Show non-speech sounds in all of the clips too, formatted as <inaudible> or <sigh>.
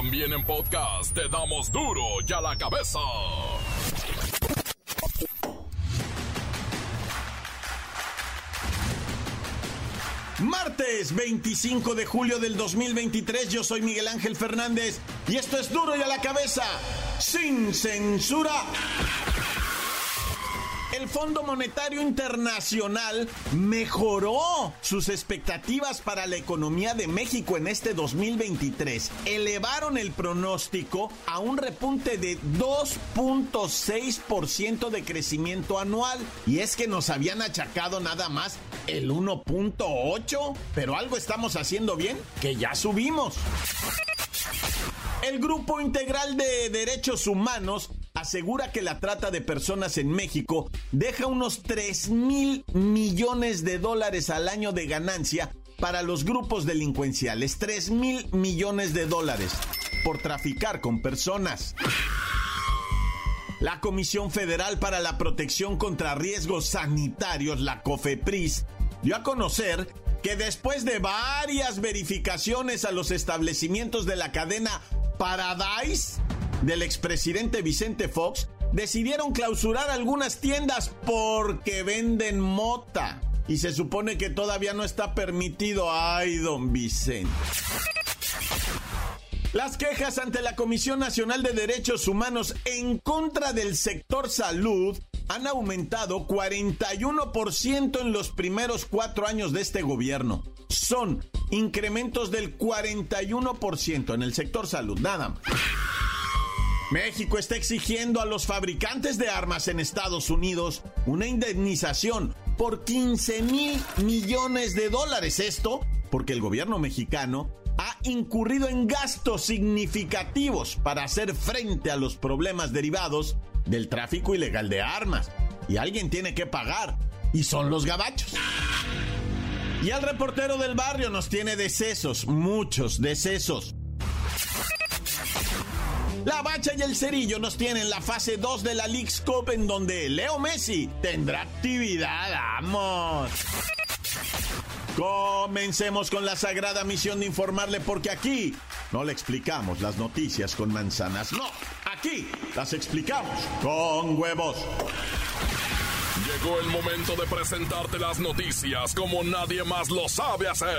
También en podcast te damos duro y a la cabeza. Martes 25 de julio del 2023, yo soy Miguel Ángel Fernández y esto es duro y a la cabeza, sin censura el Fondo Monetario Internacional mejoró sus expectativas para la economía de México en este 2023. Elevaron el pronóstico a un repunte de 2.6% de crecimiento anual. Y es que nos habían achacado nada más el 1.8%, pero algo estamos haciendo bien, que ya subimos. El Grupo Integral de Derechos Humanos asegura que la trata de personas en México deja unos 3 mil millones de dólares al año de ganancia para los grupos delincuenciales. 3 mil millones de dólares por traficar con personas. La Comisión Federal para la Protección contra Riesgos Sanitarios, la COFEPRIS, dio a conocer que después de varias verificaciones a los establecimientos de la cadena Paradise del expresidente Vicente Fox, decidieron clausurar algunas tiendas porque venden mota. Y se supone que todavía no está permitido. Ay, don Vicente. Las quejas ante la Comisión Nacional de Derechos Humanos en contra del sector salud han aumentado 41% en los primeros cuatro años de este gobierno. Son incrementos del 41% en el sector salud, nada más. México está exigiendo a los fabricantes de armas en Estados Unidos una indemnización por 15 mil millones de dólares. Esto porque el gobierno mexicano ha incurrido en gastos significativos para hacer frente a los problemas derivados del tráfico ilegal de armas. Y alguien tiene que pagar. Y son los gabachos. Y al reportero del barrio nos tiene decesos, muchos decesos. La Bacha y el Cerillo nos tienen la fase 2 de la League's Cup en donde Leo Messi tendrá actividad. ¡Vamos! Comencemos con la sagrada misión de informarle porque aquí no le explicamos las noticias con manzanas, no, aquí las explicamos con huevos. Llegó el momento de presentarte las noticias como nadie más lo sabe hacer.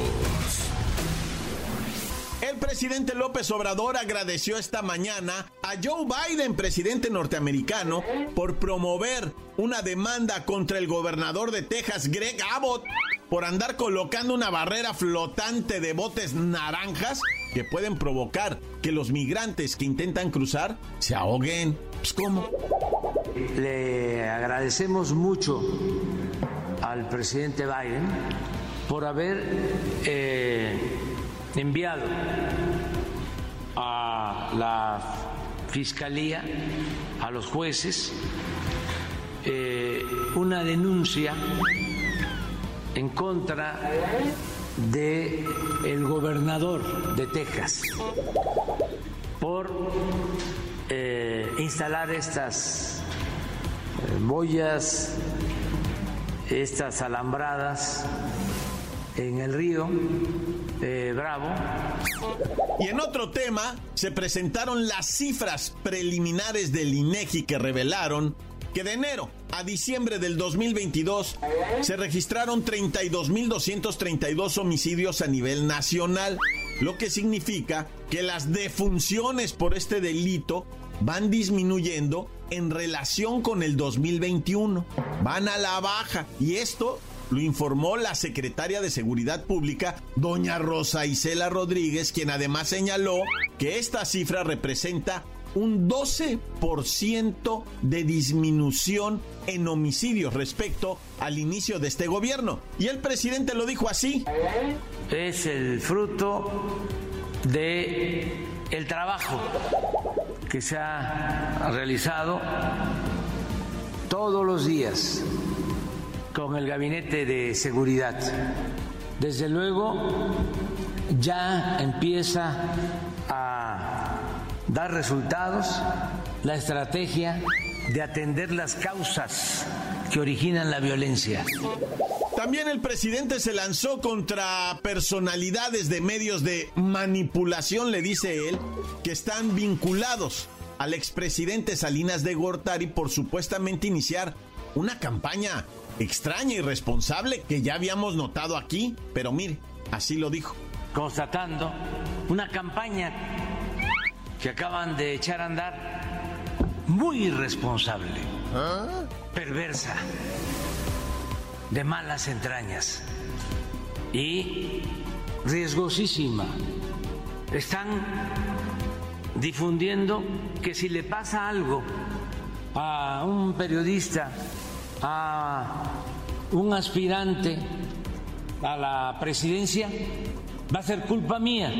El presidente López Obrador agradeció esta mañana a Joe Biden, presidente norteamericano, por promover una demanda contra el gobernador de Texas, Greg Abbott, por andar colocando una barrera flotante de botes naranjas que pueden provocar que los migrantes que intentan cruzar se ahoguen. Pues, ¿Cómo? Le agradecemos mucho al presidente Biden por haber eh, enviado a la Fiscalía, a los jueces, eh, una denuncia en contra de el gobernador de Texas por eh, instalar estas eh, boyas, estas alambradas en el río eh, Bravo. Y en otro tema, se presentaron las cifras preliminares del INEGI que revelaron que de enero a diciembre del 2022 se registraron 32.232 homicidios a nivel nacional, lo que significa que las defunciones por este delito van disminuyendo en relación con el 2021. Van a la baja y esto lo informó la secretaria de Seguridad Pública, doña Rosa Isela Rodríguez, quien además señaló que esta cifra representa un 12% de disminución en homicidios respecto al inicio de este gobierno. Y el presidente lo dijo así. Es el fruto de el trabajo que se ha realizado todos los días con el Gabinete de Seguridad. Desde luego ya empieza a dar resultados la estrategia de atender las causas que originan la violencia. También el presidente se lanzó contra personalidades de medios de manipulación, le dice él, que están vinculados al expresidente Salinas de Gortari por supuestamente iniciar una campaña extraña y responsable que ya habíamos notado aquí, pero mire, así lo dijo. Constatando una campaña que acaban de echar a andar muy irresponsable, perversa, de malas entrañas y riesgosísima. Están difundiendo que si le pasa algo a un periodista, a un aspirante a la presidencia, va a ser culpa mía.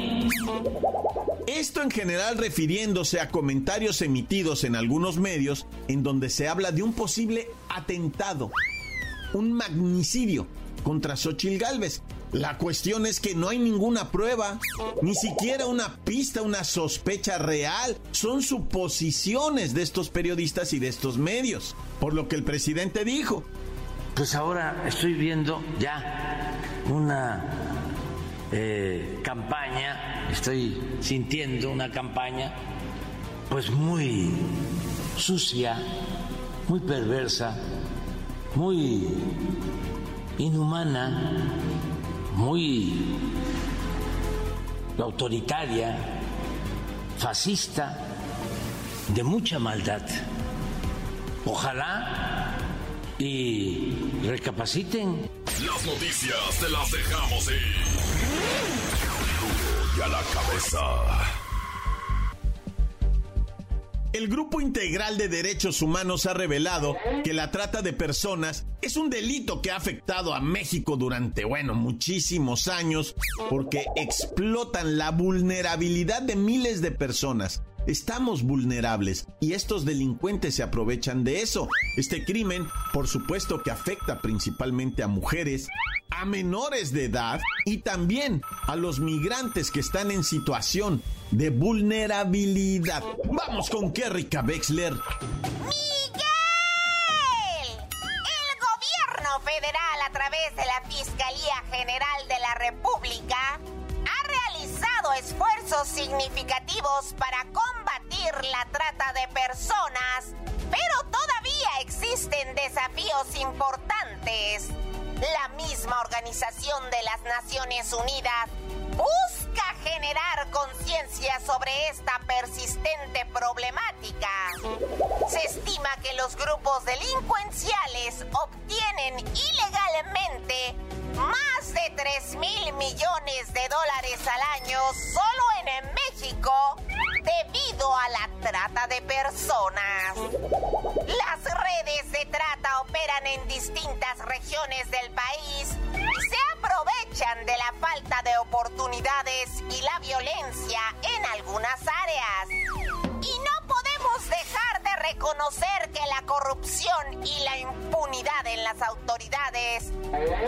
Esto en general refiriéndose a comentarios emitidos en algunos medios en donde se habla de un posible atentado, un magnicidio contra Xochil Gálvez. La cuestión es que no hay ninguna prueba, ni siquiera una pista, una sospecha real. Son suposiciones de estos periodistas y de estos medios. Por lo que el presidente dijo. Pues ahora estoy viendo ya una eh, campaña, estoy sintiendo una campaña pues muy sucia, muy perversa, muy inhumana, muy autoritaria, fascista, de mucha maldad. Ojalá y recapaciten. Las noticias te las dejamos ir. Y a la cabeza. El Grupo Integral de Derechos Humanos ha revelado que la trata de personas es un delito que ha afectado a México durante, bueno, muchísimos años porque explotan la vulnerabilidad de miles de personas. Estamos vulnerables y estos delincuentes se aprovechan de eso. Este crimen, por supuesto que afecta principalmente a mujeres, a menores de edad y también a los migrantes que están en situación de vulnerabilidad. Vamos con Kerrika Wexler. Federal a través de la Fiscalía General de la República esfuerzos significativos para combatir la trata de personas, pero todavía existen desafíos importantes. La misma Organización de las Naciones Unidas busca generar conciencia sobre esta persistente problemática. Se estima que los grupos delincuenciales obtienen ilegalmente más de 3 mil millones de dólares al año solo en México debido a la trata de personas. Las redes de trata operan en distintas regiones del país aprovechan de la falta de oportunidades y la violencia en algunas áreas. Y no podemos dejar de reconocer que la corrupción y la impunidad en las autoridades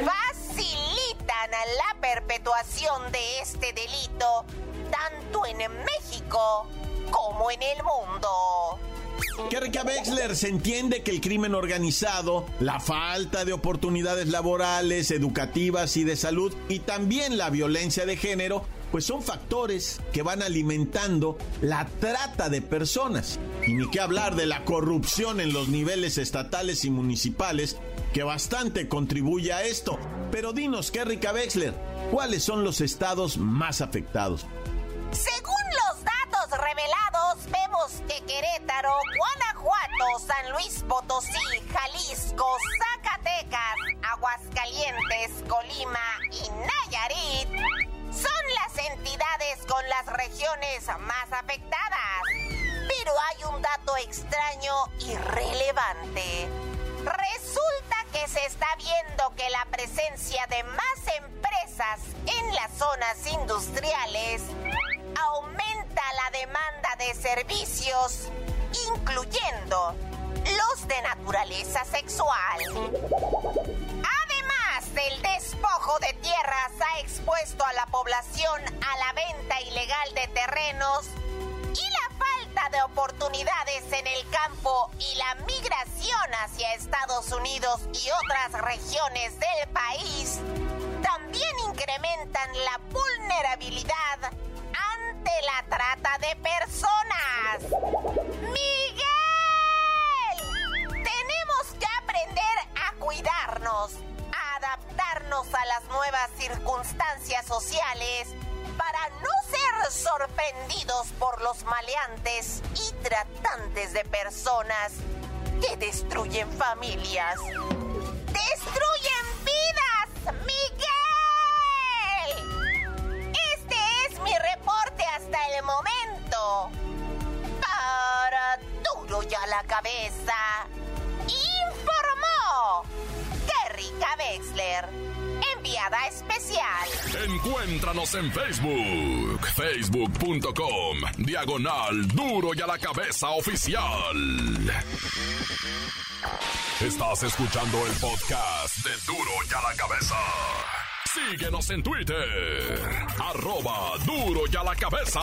facilitan la perpetuación de este delito tanto en México como en el mundo. Kerrika Wexler se entiende que el crimen organizado, la falta de oportunidades laborales, educativas y de salud y también la violencia de género pues son factores que van alimentando la trata de personas. Y ni qué hablar de la corrupción en los niveles estatales y municipales, que bastante contribuye a esto. Pero dinos, Kerrika Wexler, ¿cuáles son los estados más afectados? Según los datos revelados, vemos que Querétaro, Guanajuato, San Luis Potosí, Jalisco, Zacatecas, Aguascalientes, Colima y Nayarit son las entidades con las regiones más afectadas. Pero hay un dato extraño y relevante. Resulta que se está viendo que la presencia de más empresas en las zonas industriales aumenta aumenta la demanda de servicios, incluyendo los de naturaleza sexual. Además el despojo de tierras ha expuesto a la población a la venta ilegal de terrenos y la falta de oportunidades en el campo y la migración hacia Estados Unidos y otras regiones del país también incrementan la vulnerabilidad ante la trata de personas. ¡Miguel! Tenemos que aprender a cuidarnos, a adaptarnos a las nuevas circunstancias sociales para no ser sorprendidos por los maleantes y tratantes de personas que destruyen familias. ¡Destruyen Para duro ya la cabeza. Informó Terry Wexler enviada especial. Encuéntranos en Facebook, facebook.com, diagonal duro y a la cabeza oficial. Estás escuchando el podcast de duro y a la cabeza. Síguenos en Twitter, arroba duro y a la cabeza.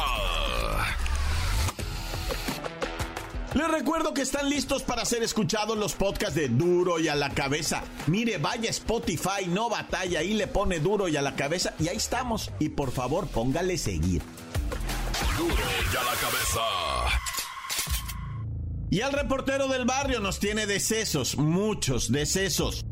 Les recuerdo que están listos para ser escuchados los podcasts de Duro y a la cabeza. Mire, vaya Spotify, no batalla, y le pone Duro y a la cabeza y ahí estamos. Y por favor, póngale seguir. Duro y a la cabeza. Y al reportero del barrio nos tiene decesos, muchos decesos.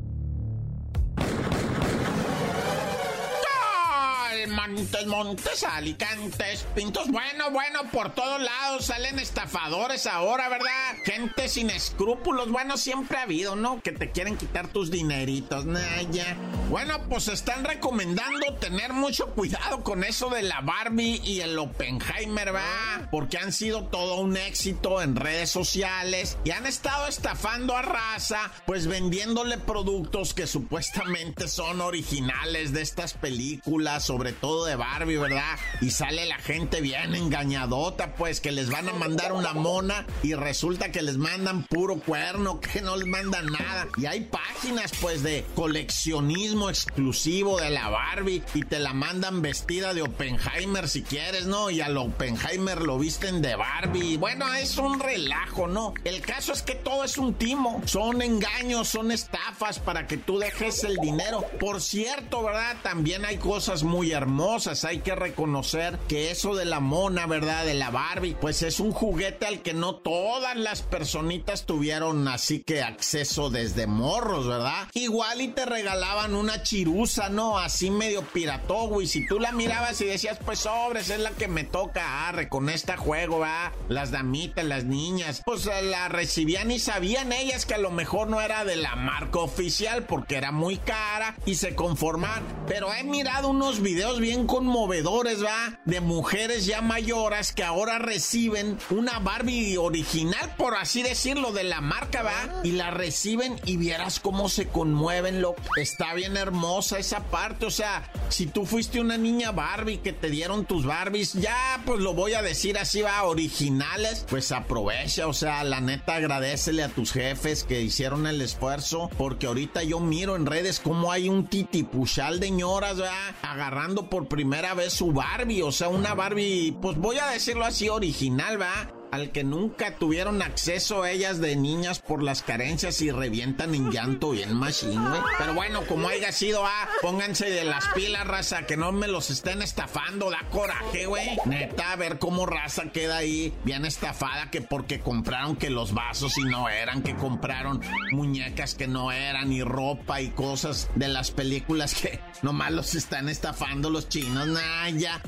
Montes, Montes, Alicantes, Pintos. Bueno, bueno, por todos lados salen estafadores ahora, ¿verdad? Gente sin escrúpulos. Bueno, siempre ha habido, ¿no? Que te quieren quitar tus dineritos. Naya. Bueno, pues están recomendando tener mucho cuidado con eso de la Barbie y el Oppenheimer, ¿va? Porque han sido todo un éxito en redes sociales y han estado estafando a raza, pues vendiéndole productos que supuestamente son originales de estas películas, sobre todo de Barbie, ¿verdad? Y sale la gente bien engañadota, pues que les van a mandar una mona y resulta que les mandan puro cuerno, <laughs> que no les mandan nada. Y hay páginas, pues, de coleccionismo exclusivo de la Barbie y te la mandan vestida de Oppenheimer si quieres, ¿no? Y al Oppenheimer lo visten de Barbie. Bueno, es un relajo, ¿no? El caso es que todo es un timo. Son engaños, son estafas para que tú dejes el dinero. Por cierto, ¿verdad? También hay cosas muy hermosas hay que reconocer que eso de la mona, ¿verdad? De la Barbie, pues es un juguete al que no todas las personitas tuvieron así que acceso desde morros, ¿verdad? Igual y te regalaban una chirusa, ¿no? Así medio pirató, y si tú la mirabas y decías, pues sobres, es la que me toca, arre, con esta juego, ¿verdad? Las damitas, las niñas, pues eh, la recibían y sabían ellas que a lo mejor no era de la marca oficial porque era muy cara y se conforman. Pero he mirado unos videos bien conmovedores, ¿va? De mujeres ya mayoras que ahora reciben una Barbie original, por así decirlo, de la marca, ¿va? Y la reciben y vieras cómo se conmueven, lo Está bien hermosa esa parte, o sea, si tú fuiste una niña Barbie que te dieron tus Barbies, ya pues lo voy a decir así, va, originales, pues aprovecha, o sea, la neta agradecele a tus jefes que hicieron el esfuerzo, porque ahorita yo miro en redes cómo hay un titipuchal de ñoras, ¿va? Agarrando por primera vez su Barbie, o sea, una Barbie, pues voy a decirlo así, original, ¿va? Al que nunca tuvieron acceso ellas de niñas por las carencias y revientan en llanto bien machine, güey. Pero bueno, como haya sido, ah, pónganse de las pilas, raza, que no me los estén estafando, da coraje, güey. Neta, a ver cómo raza queda ahí bien estafada, que porque compraron que los vasos y no eran, que compraron muñecas que no eran, y ropa y cosas de las películas que nomás los están estafando los chinos, nah, ya.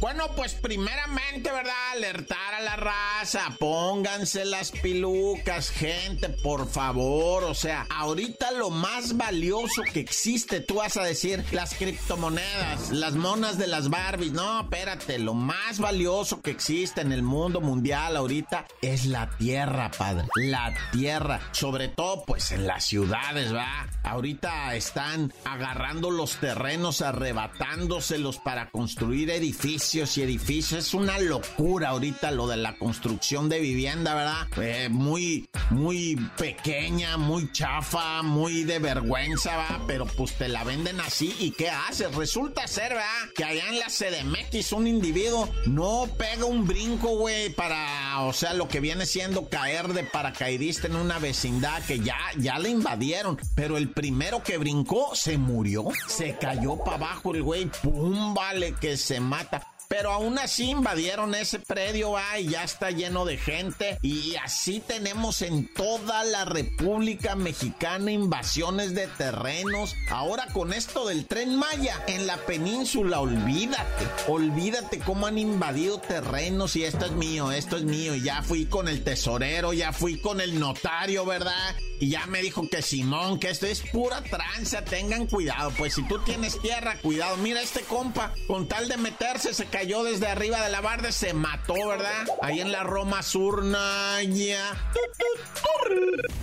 Bueno, pues primeramente, ¿verdad? Alertar a la raza, pónganse las pilucas, gente, por favor. O sea, ahorita lo más valioso que existe, tú vas a decir, las criptomonedas, las monas de las Barbies. No, espérate, lo más valioso que existe en el mundo mundial ahorita es la tierra, padre. La tierra. Sobre todo, pues en las ciudades, ¿va? Ahorita están agarrando los terrenos, arrebatándoselos para construir edificios y edificios. Es una locura ahorita lo de la construcción de vivienda, ¿verdad? Eh, muy, muy pequeña, muy chafa, muy de vergüenza, ¿va? Pero pues te la venden así. ¿Y qué haces? Resulta ser, ¿verdad? Que allá en la CDMX un individuo no pega un brinco, güey, para, o sea, lo que viene siendo caer de paracaidista en una vecindad que ya, ya le invadieron. Pero el primero que brincó se murió. Se cayó para abajo el güey. ¡Pum! Vale, que se mata. Pero aún así invadieron ese predio, ah, y ya está lleno de gente. Y así tenemos en toda la República Mexicana invasiones de terrenos. Ahora con esto del tren Maya en la península, olvídate, olvídate cómo han invadido terrenos y esto es mío, esto es mío. Y ya fui con el tesorero, ya fui con el notario, ¿verdad? Y ya me dijo que Simón, que esto es pura tranza, tengan cuidado. Pues si tú tienes tierra, cuidado. Mira este compa, con tal de meterse, se cayó desde arriba de la barda, se mató, ¿verdad? Ahí en la Roma Sur, Naya.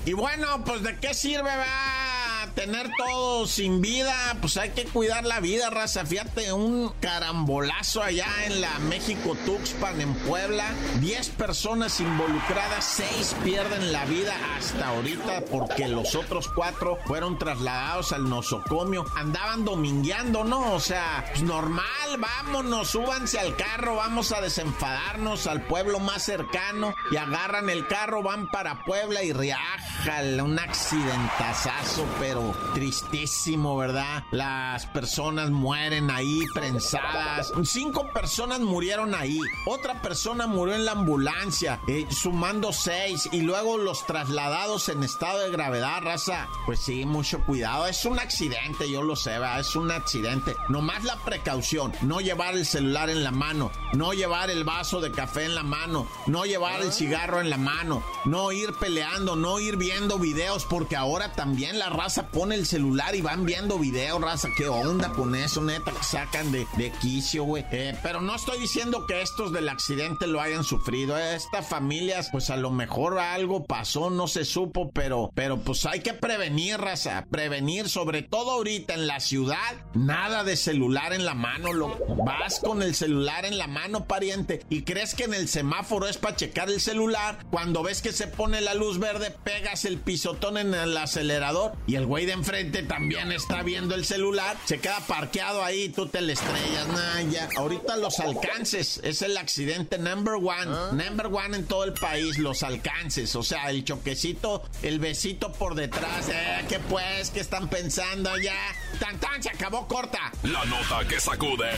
Y bueno, pues de qué sirve, va tener todo sin vida, pues hay que cuidar la vida, raza. Fíjate, un carambolazo allá en la México Tuxpan, en Puebla. Diez personas involucradas, seis pierden la vida hasta ahorita porque los otros cuatro fueron trasladados al nosocomio. Andaban domingueando, ¿no? O sea, pues normal, vámonos, súbanse al carro, vamos a desenfadarnos al pueblo más cercano y agarran el carro, van para Puebla y riájale, un accidentazazo, pero tristísimo, ¿verdad? Las personas mueren ahí prensadas. Cinco personas murieron ahí. Otra persona murió en la ambulancia, eh, sumando seis. Y luego los trasladados en estado de gravedad, raza. Pues sí, mucho cuidado. Es un accidente, yo lo sé, ¿verdad? Es un accidente. Nomás la precaución. No llevar el celular en la mano. No llevar el vaso de café en la mano. No llevar el cigarro en la mano. No ir peleando. No ir viendo videos. Porque ahora también la raza pone el celular y van viendo videos, raza. ¿Qué onda con eso, neta? Que sacan de, de quicio, güey. Eh, pero no estoy diciendo que estos del accidente lo hayan sufrido. Estas familias, pues a lo mejor algo pasó, no se supo, pero, pero pues hay que prevenir, raza. Prevenir, sobre todo ahorita en la ciudad. Nada de celular en la mano, lo vas con el celular en la mano, pariente, y crees que en el semáforo es para checar el celular. Cuando ves que se pone la luz verde, pegas el pisotón en el acelerador y el güey de enfrente también está viendo el celular, se queda parqueado ahí, tú te le estrellas, nah, ya. Ahorita los alcances es el accidente number one, number one en todo el país, los alcances, o sea, el choquecito, el besito por detrás, eh, ¿qué pues? ¿Qué están pensando ya? Tan tan, se acabó corta. La nota que sacude.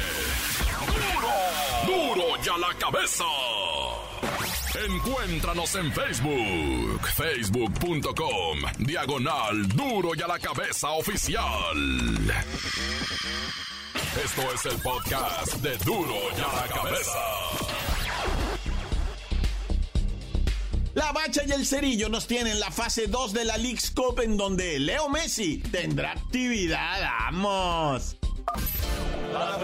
¡Duro! ¡Duro ya la cabeza! Encuéntranos en Facebook, facebook.com, diagonal duro y a la cabeza oficial. Esto es el podcast de duro y a la cabeza. La Bacha y el Cerillo nos tienen la fase 2 de la League's Cup en donde Leo Messi tendrá actividad. ¡Vamos! ¡La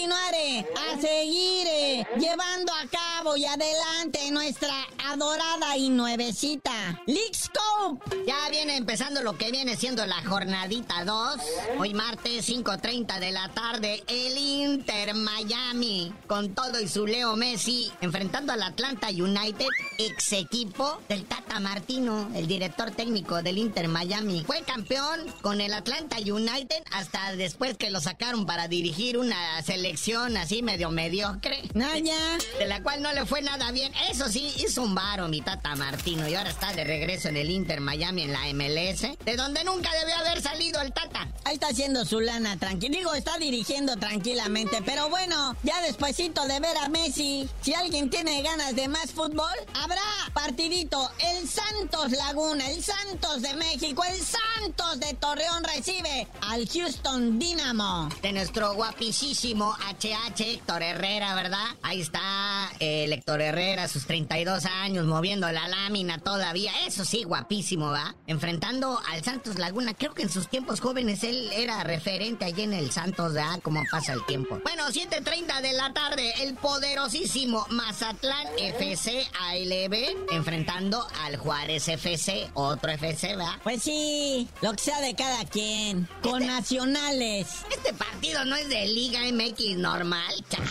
Vamos a continuar, eh, a seguir eh, llevando a cabo y adelante nuestra adorada y nuevecita League's Cup. Ya viene empezando lo que viene siendo la jornadita 2. Hoy martes 5.30 de la tarde, el Inter Miami, con todo y su Leo Messi, enfrentando al Atlanta United, ex equipo del Tata Martino, el director técnico del Inter Miami. Fue campeón con el Atlanta United hasta después que lo sacaron para dirigir una selección así medio mediocre. Naya. De la cual no le fue nada bien. Eso sí, hizo un varo mi Tata Martino y ahora está de regreso en el Inter Miami en la MLS, de donde nunca debió haber salido el Tata. Ahí está haciendo su lana tranquilo. Digo, está dirigiendo tranquilamente. Pero bueno, ya despuesito de ver a Messi, si alguien tiene ganas de más fútbol, habrá partidito. El Santos Laguna, el Santos de México, el Santos de Torreón recibe al Houston Dynamo. De nuestro guapísimo HH Héctor Herrera, ¿verdad? Ahí está eh, el Héctor Herrera, sus 32 años, moviendo la lámina todavía. Eso sí, guapísimo buenísimo, Enfrentando al Santos Laguna. Creo que en sus tiempos jóvenes él era referente allí en el Santos, ¿verdad? Como pasa el tiempo. Bueno, 7.30 de la tarde, el poderosísimo Mazatlán FC ALB enfrentando al Juárez FC, otro FC, ¿verdad? Pues sí, lo que sea de cada quien. Con nacionales. Este partido no es de Liga MX normal, chaval.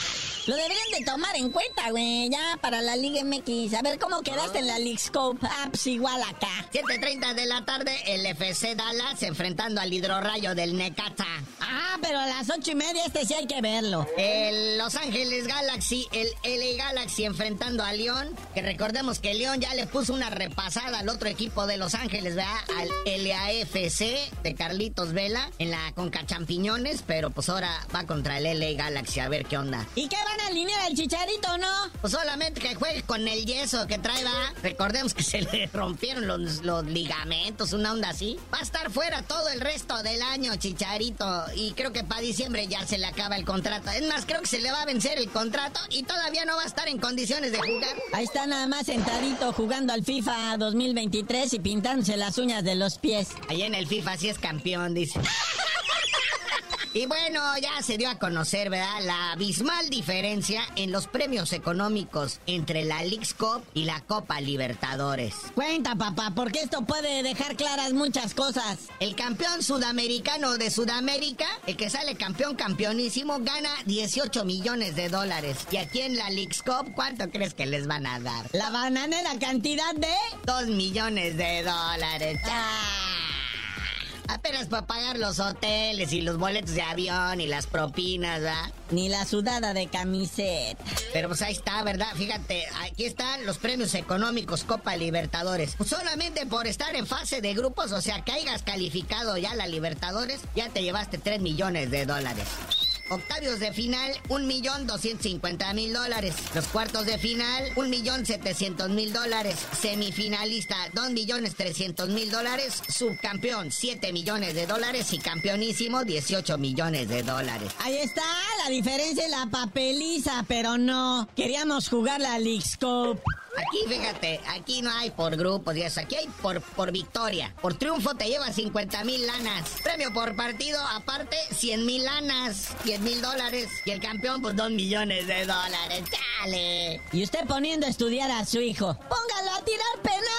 Lo deberían de tomar en cuenta, güey, ya para la Liga MX. A ver, ¿cómo quedaste en la League Scope? Ah, pues igual acá. 7.30 de la tarde, el FC Dallas enfrentando al hidrorrayo del Necaxa. Ah, pero a las ocho y media este sí hay que verlo. El Los Ángeles Galaxy, el LA Galaxy enfrentando a León. Que recordemos que León ya le puso una repasada al otro equipo de Los Ángeles, ¿verdad? Al LAFC de Carlitos Vela en la Conca Champiñones. Pero pues ahora va contra el LA Galaxy a ver qué onda. ¿Y qué van a alinear al chicharito, no? Pues solamente que juegue con el yeso que trae, va. Recordemos que <laughs> se le rompieron los, los ligamentos, una onda así. Va a estar fuera todo el resto del año, chicharito. Y creo que para diciembre ya se le acaba el contrato. Es más, creo que se le va a vencer el contrato y todavía no va a estar en condiciones de jugar. Ahí está nada más sentadito jugando al FIFA 2023 y pintándose las uñas de los pies. Ahí en el FIFA sí es campeón, dice. <laughs> Y bueno, ya se dio a conocer, ¿verdad? La abismal diferencia en los premios económicos entre la Leagues Cup y la Copa Libertadores. Cuenta, papá, porque esto puede dejar claras muchas cosas. El campeón sudamericano de Sudamérica, el que sale campeón campeonísimo, gana 18 millones de dólares. Y aquí en la Leagues Cup, ¿cuánto crees que les van a dar? La bananera cantidad de... 2 millones de dólares. ¡Ah! Apenas para pagar los hoteles y los boletos de avión y las propinas, ¿verdad? Ni la sudada de camiseta. Pero pues ahí está, ¿verdad? Fíjate, aquí están los premios económicos Copa Libertadores. Pues solamente por estar en fase de grupos, o sea, que hayas calificado ya la Libertadores, ya te llevaste 3 millones de dólares. Octavios de final, 1.250.000 dólares. Los cuartos de final, 1.700.000 dólares. Semifinalista, 2.300.000 dólares. Subcampeón, 7 millones de dólares. Y campeonísimo, 18 millones de dólares. Ahí está la diferencia en la papeliza, pero no. Queríamos jugar la League Scope. Aquí, fíjate, aquí no hay por grupos y eso. Aquí hay por, por victoria. Por triunfo te llevas 50 mil lanas. Premio por partido, aparte, 100 mil lanas, 10 mil dólares. Y el campeón, pues 2 millones de dólares. ¡Dale! Y usted poniendo a estudiar a su hijo. ¡Póngalo a tirar penales!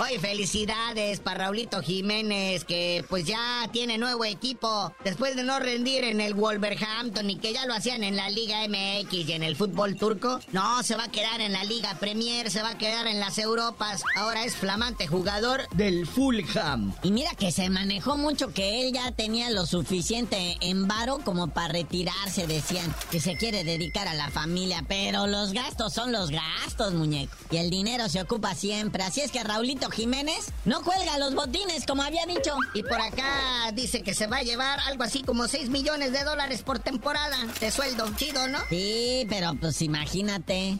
Oye, felicidades para Raulito Jiménez, que pues ya tiene nuevo equipo. Después de no rendir en el Wolverhampton y que ya lo hacían en la Liga MX y en el fútbol turco, no, se va a quedar en la Liga Premier, se va a quedar en las Europas. Ahora es flamante jugador del Fulham. Y mira que se manejó mucho que él ya tenía lo suficiente en varo como para retirarse, decían que se quiere dedicar a la familia, pero los gastos son los gastos, muñeco. Y el dinero se ocupa siempre, así es que Raulito Jiménez no cuelga los botines como había dicho. Y por acá dice que se va a llevar algo así como 6 millones de dólares por temporada de sueldo. Chido, ¿no? Sí, pero pues imagínate.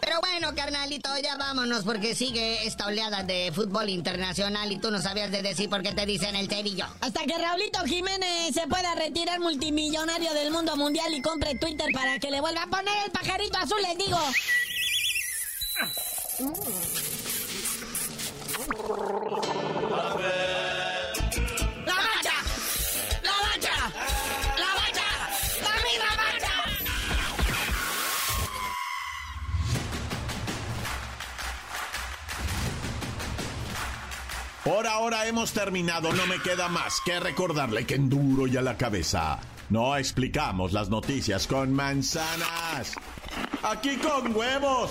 Pero bueno, carnalito, ya vámonos porque sigue esta oleada de fútbol internacional y tú no sabías de decir por qué te dicen el cerillo. Hasta que Raulito Jiménez se pueda retirar multimillonario del mundo mundial y compre Twitter para que le vuelva a poner el pajarito azul, les digo. Por ahora hemos terminado, no me queda más que recordarle que en duro y a la cabeza no explicamos las noticias con manzanas. Aquí con huevos.